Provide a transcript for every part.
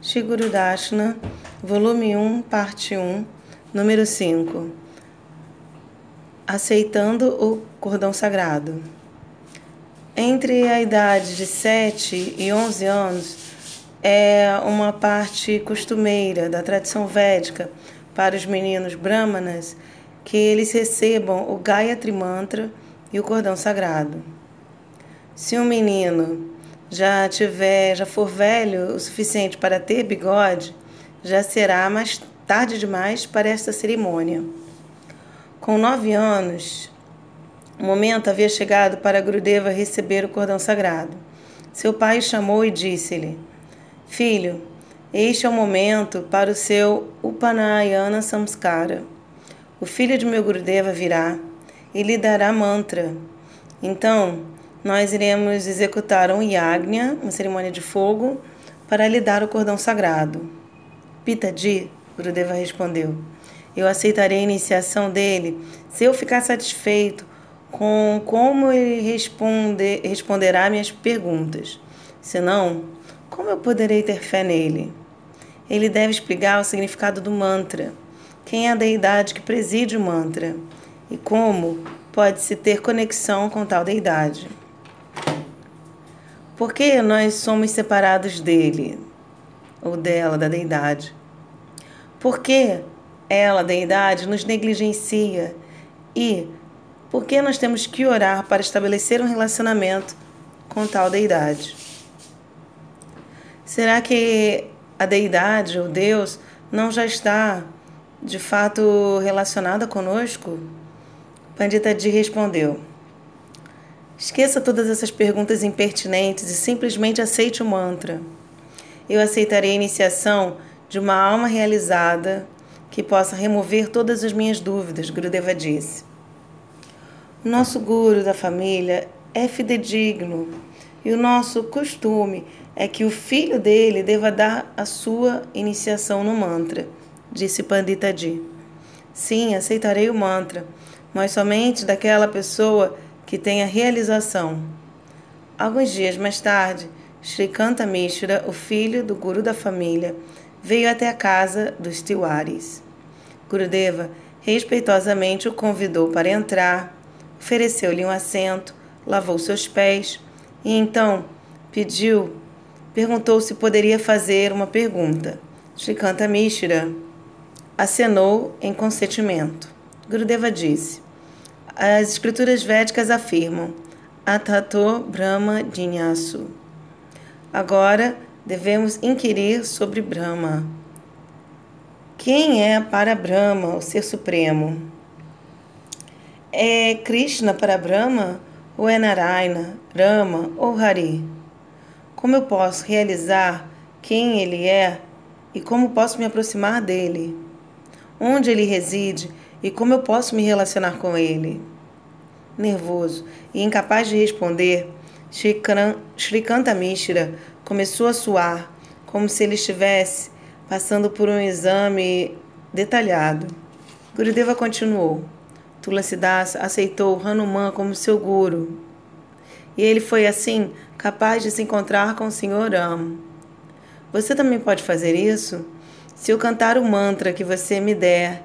Shiguru Dashna, volume 1, parte 1, número 5. Aceitando o cordão sagrado. Entre a idade de 7 e 11 anos é uma parte costumeira da tradição védica para os meninos brahmanas que eles recebam o Gayatri Mantra e o cordão sagrado. Se um menino já tiver, já for velho o suficiente para ter bigode, já será mais tarde demais para esta cerimônia. Com nove anos, o momento havia chegado para Gurudeva receber o cordão sagrado. Seu pai o chamou e disse-lhe: Filho, este é o momento para o seu Upanayana Samskara. O filho de meu Gurudeva virá e lhe dará mantra. Então, nós iremos executar um yagna, uma cerimônia de fogo, para lhe dar o cordão sagrado. Pitaji, Gurudeva respondeu, eu aceitarei a iniciação dele se eu ficar satisfeito com como ele responde, responderá minhas perguntas. Senão, como eu poderei ter fé nele? Ele deve explicar o significado do mantra, quem é a deidade que preside o mantra e como pode-se ter conexão com tal deidade. Por que nós somos separados dele ou dela, da deidade? Por que ela, deidade, nos negligencia? E por que nós temos que orar para estabelecer um relacionamento com tal deidade? Será que a deidade ou Deus não já está de fato relacionada conosco? Pandita Di respondeu. Esqueça todas essas perguntas impertinentes e simplesmente aceite o mantra. Eu aceitarei a iniciação de uma alma realizada que possa remover todas as minhas dúvidas, Gurudeva disse. O nosso guru da família é fidedigno e o nosso costume é que o filho dele deva dar a sua iniciação no mantra, disse Pandita Ji. Sim, aceitarei o mantra, mas somente daquela pessoa que tenha realização. Alguns dias mais tarde, Srikanta Mishra, o filho do guru da família, veio até a casa dos Tiwaris. Gurudeva respeitosamente o convidou para entrar, ofereceu-lhe um assento, lavou seus pés e então pediu, perguntou se poderia fazer uma pergunta. Srikanta Mishra acenou em consentimento. Gurudeva disse: as escrituras védicas afirmam Atato Brahma Jinyasu. Agora devemos inquirir sobre Brahma. Quem é para Brahma, o Ser Supremo? É Krishna para Brahma ou é Narayana, Rama ou Hari? Como eu posso realizar quem ele é e como posso me aproximar dele? Onde ele reside e como eu posso me relacionar com ele? Nervoso e incapaz de responder, Srikanta Mishra começou a suar, como se ele estivesse passando por um exame detalhado. Gurudeva continuou. Tulasidas aceitou Hanuman como seu guru. E ele foi assim capaz de se encontrar com o Senhor Ram. Você também pode fazer isso? Se eu cantar o mantra que você me der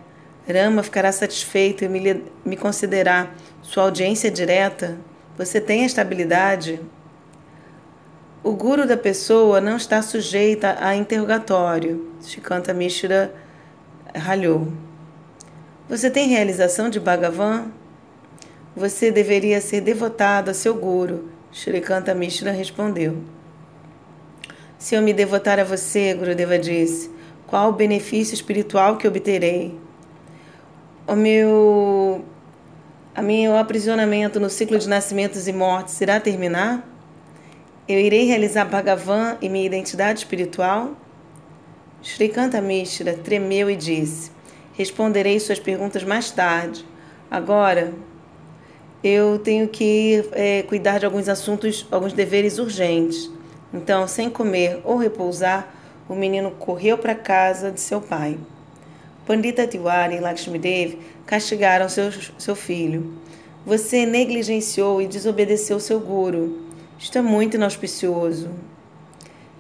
Rama ficará satisfeito e me, me considerar sua audiência direta? Você tem esta habilidade? O guru da pessoa não está sujeita a interrogatório. Shikanta Mishra ralhou. Você tem realização de Bhagavan? Você deveria ser devotado a seu guru. Shrikanta Mishra respondeu. Se eu me devotar a você, Gurudeva disse, qual o benefício espiritual que obterei? O meu a meu aprisionamento no ciclo de nascimentos e mortes irá terminar? Eu irei realizar Bhagavan e minha identidade espiritual? Srikanta Mishra tremeu e disse: Responderei suas perguntas mais tarde. Agora, eu tenho que é, cuidar de alguns assuntos, alguns deveres urgentes. Então, sem comer ou repousar, o menino correu para a casa de seu pai. Pandita Tiwari e Lakshmi Devi castigaram seu, seu filho. Você negligenciou e desobedeceu seu guru. Isto é muito inauspicioso.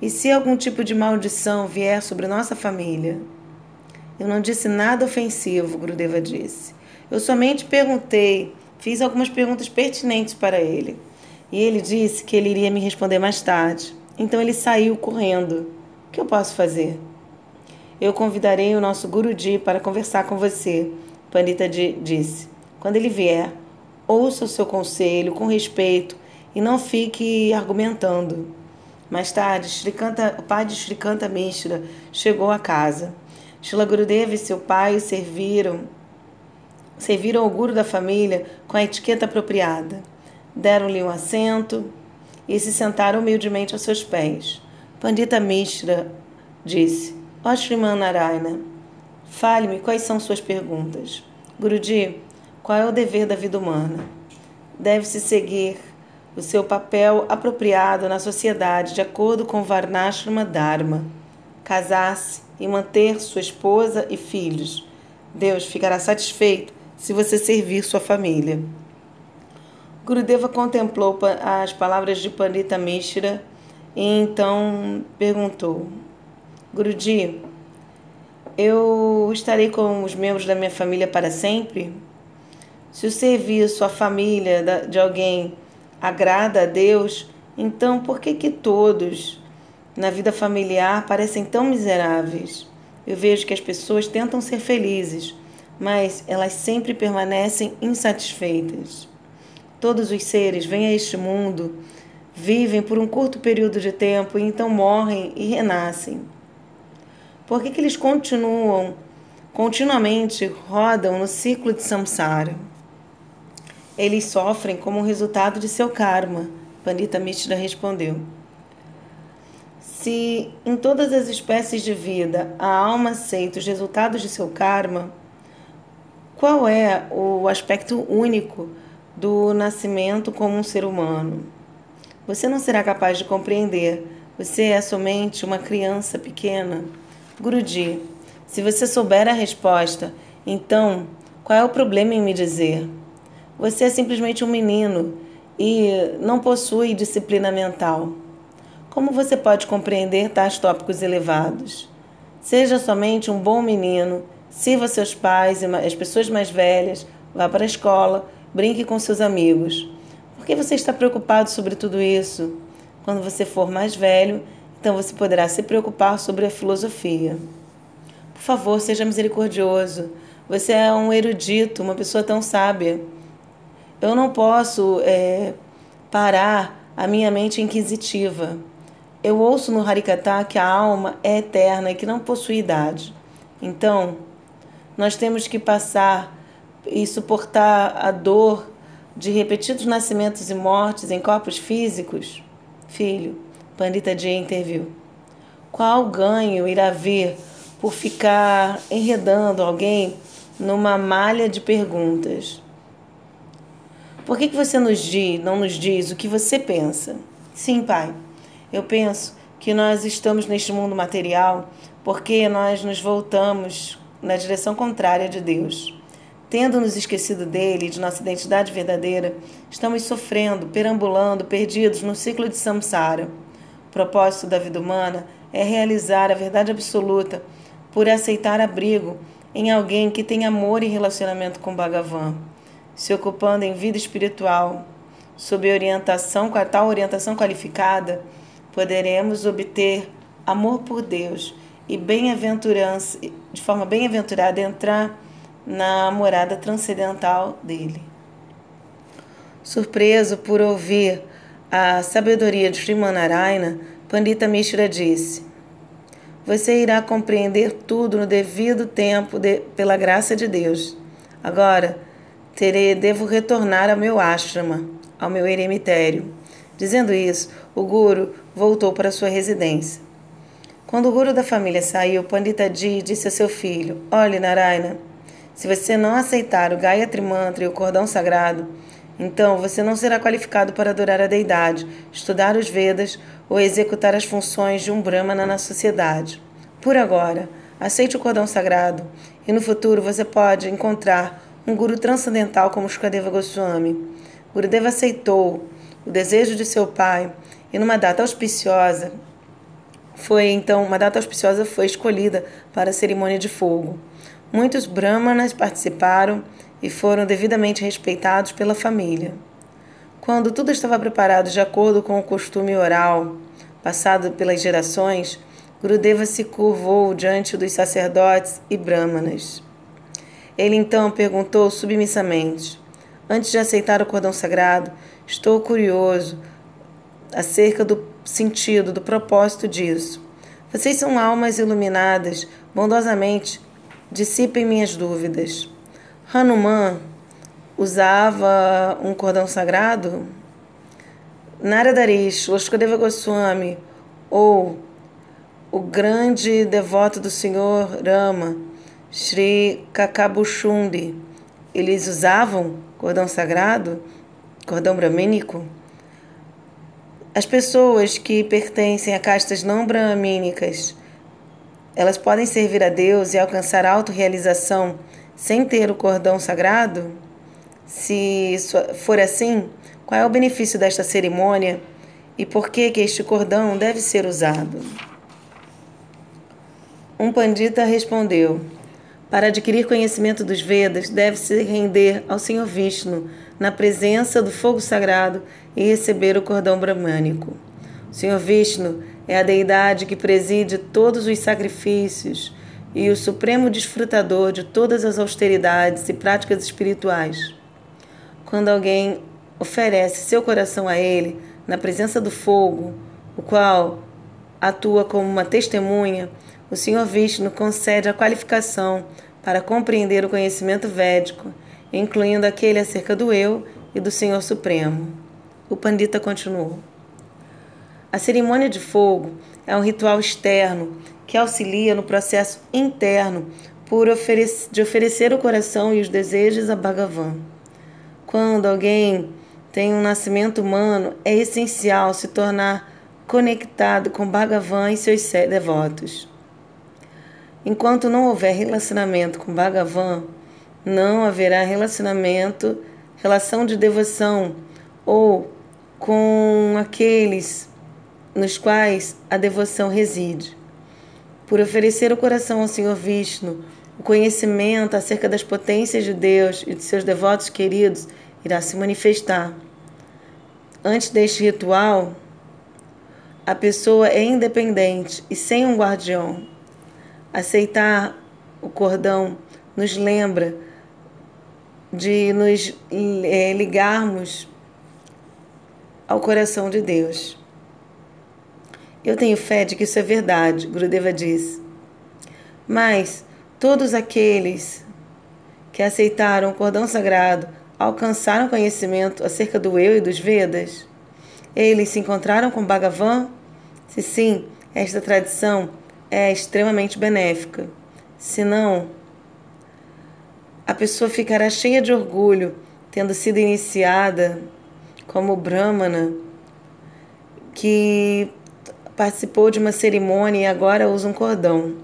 E se algum tipo de maldição vier sobre nossa família? Eu não disse nada ofensivo, Grudeva disse. Eu somente perguntei, fiz algumas perguntas pertinentes para ele. E ele disse que ele iria me responder mais tarde. Então ele saiu correndo. O que eu posso fazer? Eu convidarei o nosso Guruji para conversar com você, Pandita disse. Quando ele vier, ouça o seu conselho com respeito e não fique argumentando. Mais tarde, Srikanta, o pai de Srikanta Mishra chegou à casa. Shila Gurudeva e seu pai serviram, serviram o guru da família com a etiqueta apropriada. Deram-lhe um assento e se sentaram humildemente aos seus pés. Pandita Mishra disse: Ó Sriman Narayana, fale-me quais são suas perguntas. Guruji, qual é o dever da vida humana? Deve-se seguir o seu papel apropriado na sociedade de acordo com Varnashrama Dharma. Casar-se e manter sua esposa e filhos. Deus ficará satisfeito se você servir sua família. Gurudeva contemplou as palavras de Pandita Mishra e então perguntou: Guruji, eu estarei com os membros da minha família para sempre? Se o serviço, a família de alguém agrada a Deus, então por que que todos na vida familiar parecem tão miseráveis? Eu vejo que as pessoas tentam ser felizes, mas elas sempre permanecem insatisfeitas. Todos os seres vêm a este mundo, vivem por um curto período de tempo e então morrem e renascem. Por que, que eles continuam, continuamente rodam no ciclo de samsara? Eles sofrem como resultado de seu karma, Pandita Mishra respondeu. Se em todas as espécies de vida a alma aceita os resultados de seu karma, qual é o aspecto único do nascimento como um ser humano? Você não será capaz de compreender. Você é somente uma criança pequena. Guruji, se você souber a resposta, então qual é o problema em me dizer? Você é simplesmente um menino e não possui disciplina mental. Como você pode compreender tais tópicos elevados? Seja somente um bom menino, sirva seus pais e as pessoas mais velhas, vá para a escola, brinque com seus amigos. Por que você está preocupado sobre tudo isso? Quando você for mais velho, então você poderá se preocupar sobre a filosofia. Por favor, seja misericordioso. Você é um erudito, uma pessoa tão sábia. Eu não posso é, parar a minha mente inquisitiva. Eu ouço no Harikata que a alma é eterna e que não possui idade. Então, nós temos que passar e suportar a dor de repetidos nascimentos e mortes em corpos físicos? Filho, Pandita Jay interviu. Qual ganho irá vir por ficar enredando alguém numa malha de perguntas? Por que, que você nos diz, não nos diz o que você pensa? Sim, pai. Eu penso que nós estamos neste mundo material porque nós nos voltamos na direção contrária de Deus. Tendo nos esquecido dele de nossa identidade verdadeira, estamos sofrendo, perambulando, perdidos no ciclo de samsara. Propósito da vida humana é realizar a verdade absoluta por aceitar abrigo em alguém que tem amor e relacionamento com Bhagavan se ocupando em vida espiritual, sob orientação, com a tal orientação qualificada, poderemos obter amor por Deus e bem-aventurança, de forma bem-aventurada, entrar na morada transcendental dele. Surpreso por ouvir a sabedoria de Srimanarayana, Pandita Mishra disse: Você irá compreender tudo no devido tempo de, pela graça de Deus. Agora, terei, devo retornar ao meu ashrama, ao meu eremitério. Dizendo isso, o guru voltou para sua residência. Quando o guru da família saiu, Pandita Ji disse a seu filho: Olhe, Narayana, se você não aceitar o Gayatri Mantra e o cordão sagrado, então você não será qualificado para adorar a deidade, estudar os Vedas ou executar as funções de um Brahmana na sociedade. Por agora, aceite o cordão sagrado e no futuro você pode encontrar um guru transcendental como Shukadeva Goswami. Gurudeva aceitou o desejo de seu pai e, numa data auspiciosa, foi então uma data auspiciosa foi escolhida para a cerimônia de fogo. Muitos brahmanas participaram e foram devidamente respeitados pela família. Quando tudo estava preparado de acordo com o costume oral passado pelas gerações, Gurudeva se curvou diante dos sacerdotes e brahmanas. Ele então perguntou submissamente: Antes de aceitar o cordão sagrado, estou curioso acerca do sentido, do propósito disso. Vocês são almas iluminadas, bondosamente dissipem minhas dúvidas. Hanuman usava um cordão sagrado? Naradarish, Loshkadeva Goswami ou o grande devoto do Senhor Rama, Sri Kakabuchundi, eles usavam cordão sagrado, cordão bramínico? As pessoas que pertencem a castas não bramínicas, elas podem servir a Deus e alcançar autorrealização sem ter o cordão sagrado? Se for assim, qual é o benefício desta cerimônia e por que, que este cordão deve ser usado? Um pandita respondeu: Para adquirir conhecimento dos Vedas, deve-se render ao Senhor Vishnu na presença do fogo sagrado e receber o cordão bramânico. O Senhor Vishnu é a deidade que preside todos os sacrifícios e o supremo desfrutador de todas as austeridades e práticas espirituais. Quando alguém oferece seu coração a ele na presença do fogo, o qual atua como uma testemunha, o Senhor Vishnu concede a qualificação para compreender o conhecimento védico, incluindo aquele acerca do eu e do Senhor Supremo. O Pandita continuou. A cerimônia de fogo é um ritual externo que auxilia no processo interno por oferecer, de oferecer o coração e os desejos a Bhagavan. Quando alguém tem um nascimento humano, é essencial se tornar conectado com Bhagavan e seus devotos. Enquanto não houver relacionamento com Bhagavan, não haverá relacionamento, relação de devoção ou com aqueles nos quais a devoção reside. Por oferecer o coração ao Senhor Vishnu, o conhecimento acerca das potências de Deus e de seus devotos queridos irá se manifestar. Antes deste ritual, a pessoa é independente e sem um guardião. Aceitar o cordão nos lembra de nos eh, ligarmos ao coração de Deus. Eu tenho fé de que isso é verdade, Gurudeva diz. Mas todos aqueles que aceitaram o cordão sagrado alcançaram conhecimento acerca do eu e dos Vedas? Eles se encontraram com Bhagavan? Se sim, esta tradição é extremamente benéfica. Se não, a pessoa ficará cheia de orgulho, tendo sido iniciada como Brahmana, que participou de uma cerimônia e agora usa um cordão.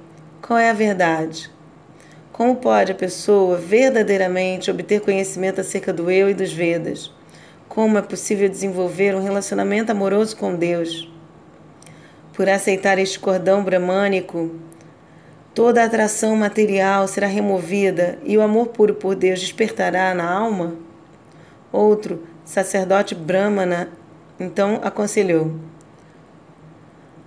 Qual é a verdade? Como pode a pessoa verdadeiramente obter conhecimento acerca do eu e dos Vedas? Como é possível desenvolver um relacionamento amoroso com Deus? Por aceitar este cordão bramânico, toda atração material será removida e o amor puro por Deus despertará na alma? Outro sacerdote brahmana então aconselhou: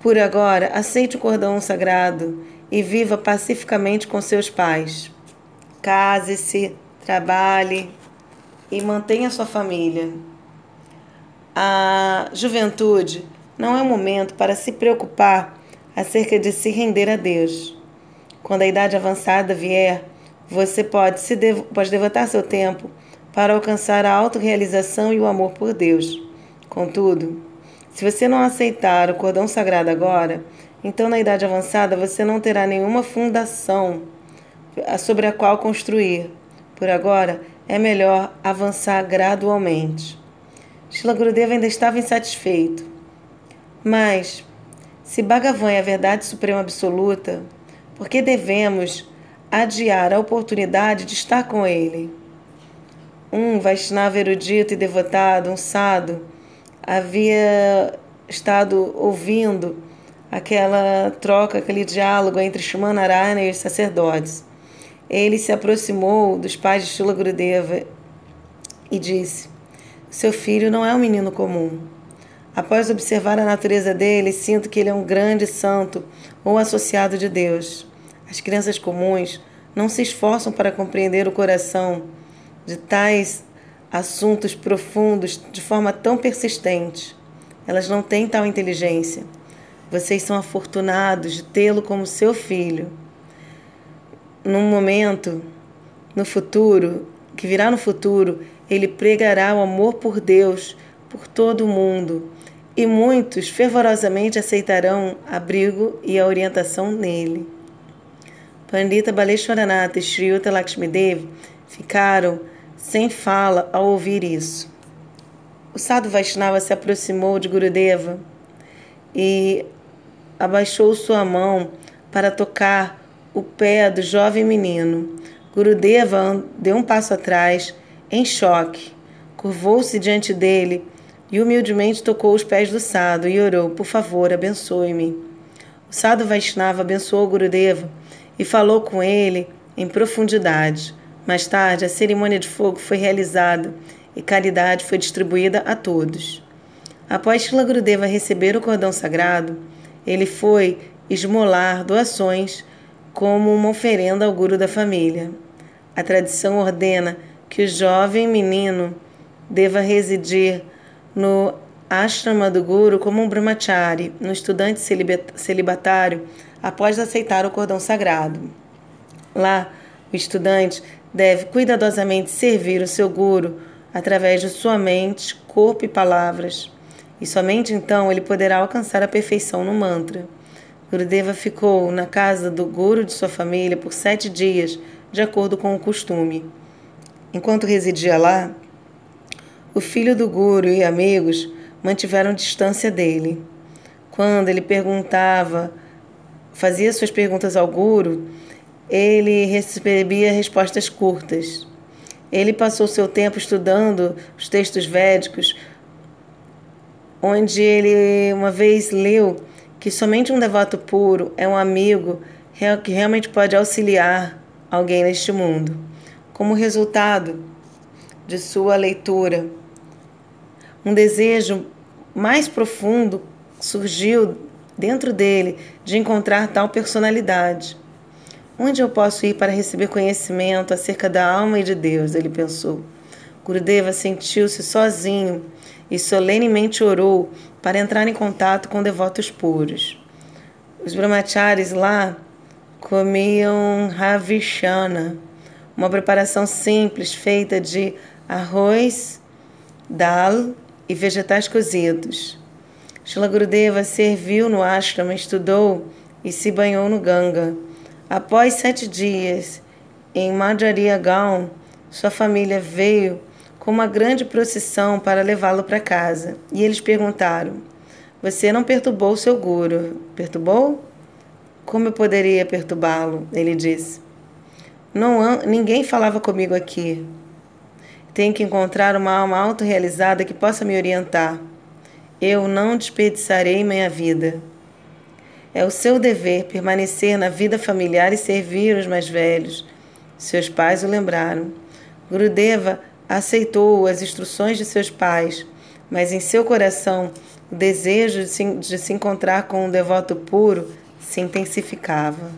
Por agora, aceite o cordão sagrado e viva pacificamente com seus pais. Case-se, trabalhe e mantenha sua família. A juventude não é um momento para se preocupar acerca de se render a Deus. Quando a idade avançada vier, você pode, se pode devotar seu tempo para alcançar a autorrealização e o amor por Deus. Contudo, se você não aceitar o cordão sagrado agora, então na idade avançada você não terá nenhuma fundação sobre a qual construir. Por agora, é melhor avançar gradualmente. Shila Gurudeva ainda estava insatisfeito. Mas, se Bhagavan é a verdade suprema absoluta, por que devemos adiar a oportunidade de estar com ele? Um Vaishnava erudito e devotado, um sado, havia estado ouvindo aquela troca, aquele diálogo entre Shimanarayana e os sacerdotes. Ele se aproximou dos pais de Shila Gurudeva e disse: Seu filho não é um menino comum. Após observar a natureza dele, sinto que ele é um grande santo ou associado de Deus. As crianças comuns não se esforçam para compreender o coração de tais assuntos profundos de forma tão persistente. Elas não têm tal inteligência. Vocês são afortunados de tê-lo como seu filho. Num momento, no futuro, que virá no futuro, ele pregará o amor por Deus por todo o mundo e muitos fervorosamente aceitarão abrigo e a orientação nele. Pandita Baleshwaranatha e Sri Lakshmi Devi ficaram sem fala ao ouvir isso. O sadhu Vaishnava se aproximou de Gurudeva e abaixou sua mão para tocar o pé do jovem menino. Gurudeva deu um passo atrás, em choque, curvou-se diante dele e humildemente tocou os pés do Sado e orou: Por favor, abençoe-me. O Sado Vaishnava abençoou Gurudeva e falou com ele em profundidade. Mais tarde, a cerimônia de fogo foi realizada e caridade foi distribuída a todos. Após Shila Gurudeva receber o cordão sagrado, ele foi esmolar doações como uma oferenda ao guru da família. A tradição ordena que o jovem menino deva residir no ashrama do guru como um brahmachari, um estudante celibatário, após aceitar o cordão sagrado. Lá, o estudante deve cuidadosamente servir o seu guru através de sua mente, corpo e palavras e somente então ele poderá alcançar a perfeição no mantra. Gurudeva ficou na casa do guru de sua família por sete dias, de acordo com o costume. Enquanto residia lá, o filho do guru e amigos mantiveram distância dele. Quando ele perguntava, fazia suas perguntas ao guru, ele recebia respostas curtas. Ele passou seu tempo estudando os textos védicos, onde ele uma vez leu que somente um devoto puro é um amigo que realmente pode auxiliar alguém neste mundo. Como resultado de sua leitura, um desejo mais profundo surgiu dentro dele de encontrar tal personalidade. Onde eu posso ir para receber conhecimento acerca da alma e de Deus? Ele pensou. Gurudeva sentiu-se sozinho e solenemente orou para entrar em contato com devotos puros. Os brahmacharis lá comiam ravishana, uma preparação simples feita de arroz, dal e vegetais cozidos. Shila Gurudeva serviu no ashrama, estudou e se banhou no Ganga. Após sete dias em Madhurya Gaon, sua família veio com uma grande procissão para levá-lo para casa. E eles perguntaram: Você não perturbou o seu guru? Perturbou? Como eu poderia perturbá-lo? Ele disse: Não, ninguém falava comigo aqui. Tenho que encontrar uma alma autorrealizada que possa me orientar. Eu não desperdiçarei minha vida. É o seu dever permanecer na vida familiar e servir os mais velhos. Seus pais o lembraram. Gurudeva aceitou as instruções de seus pais, mas em seu coração o desejo de se, de se encontrar com um devoto puro se intensificava.